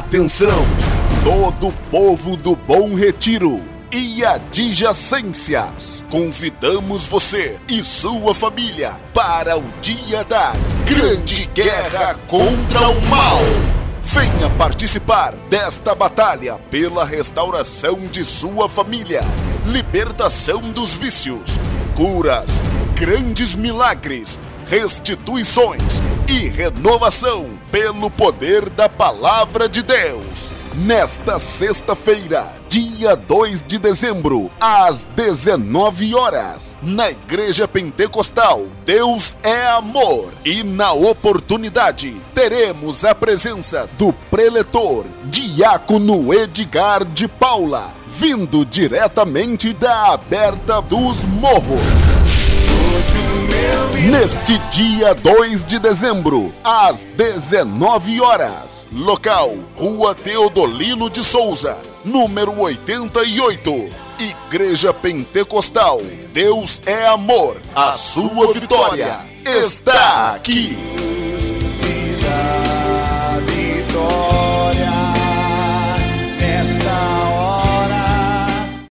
Atenção, todo povo do Bom Retiro e adjacências. Convidamos você e sua família para o dia da Grande Guerra contra o Mal. Venha participar desta batalha pela restauração de sua família, libertação dos vícios, curas, grandes milagres, restituições e renovação pelo poder da Palavra de Deus. Nesta sexta-feira, dia 2 de dezembro, às 19 horas, na Igreja Pentecostal Deus é Amor. E na oportunidade, teremos a presença do preletor, Diácono Edgar de Paula, vindo diretamente da Aberta dos Morros. Neste dia 2 de dezembro, às 19 horas, local Rua Teodolino de Souza, número 88, Igreja Pentecostal. Deus é amor, a sua vitória está aqui.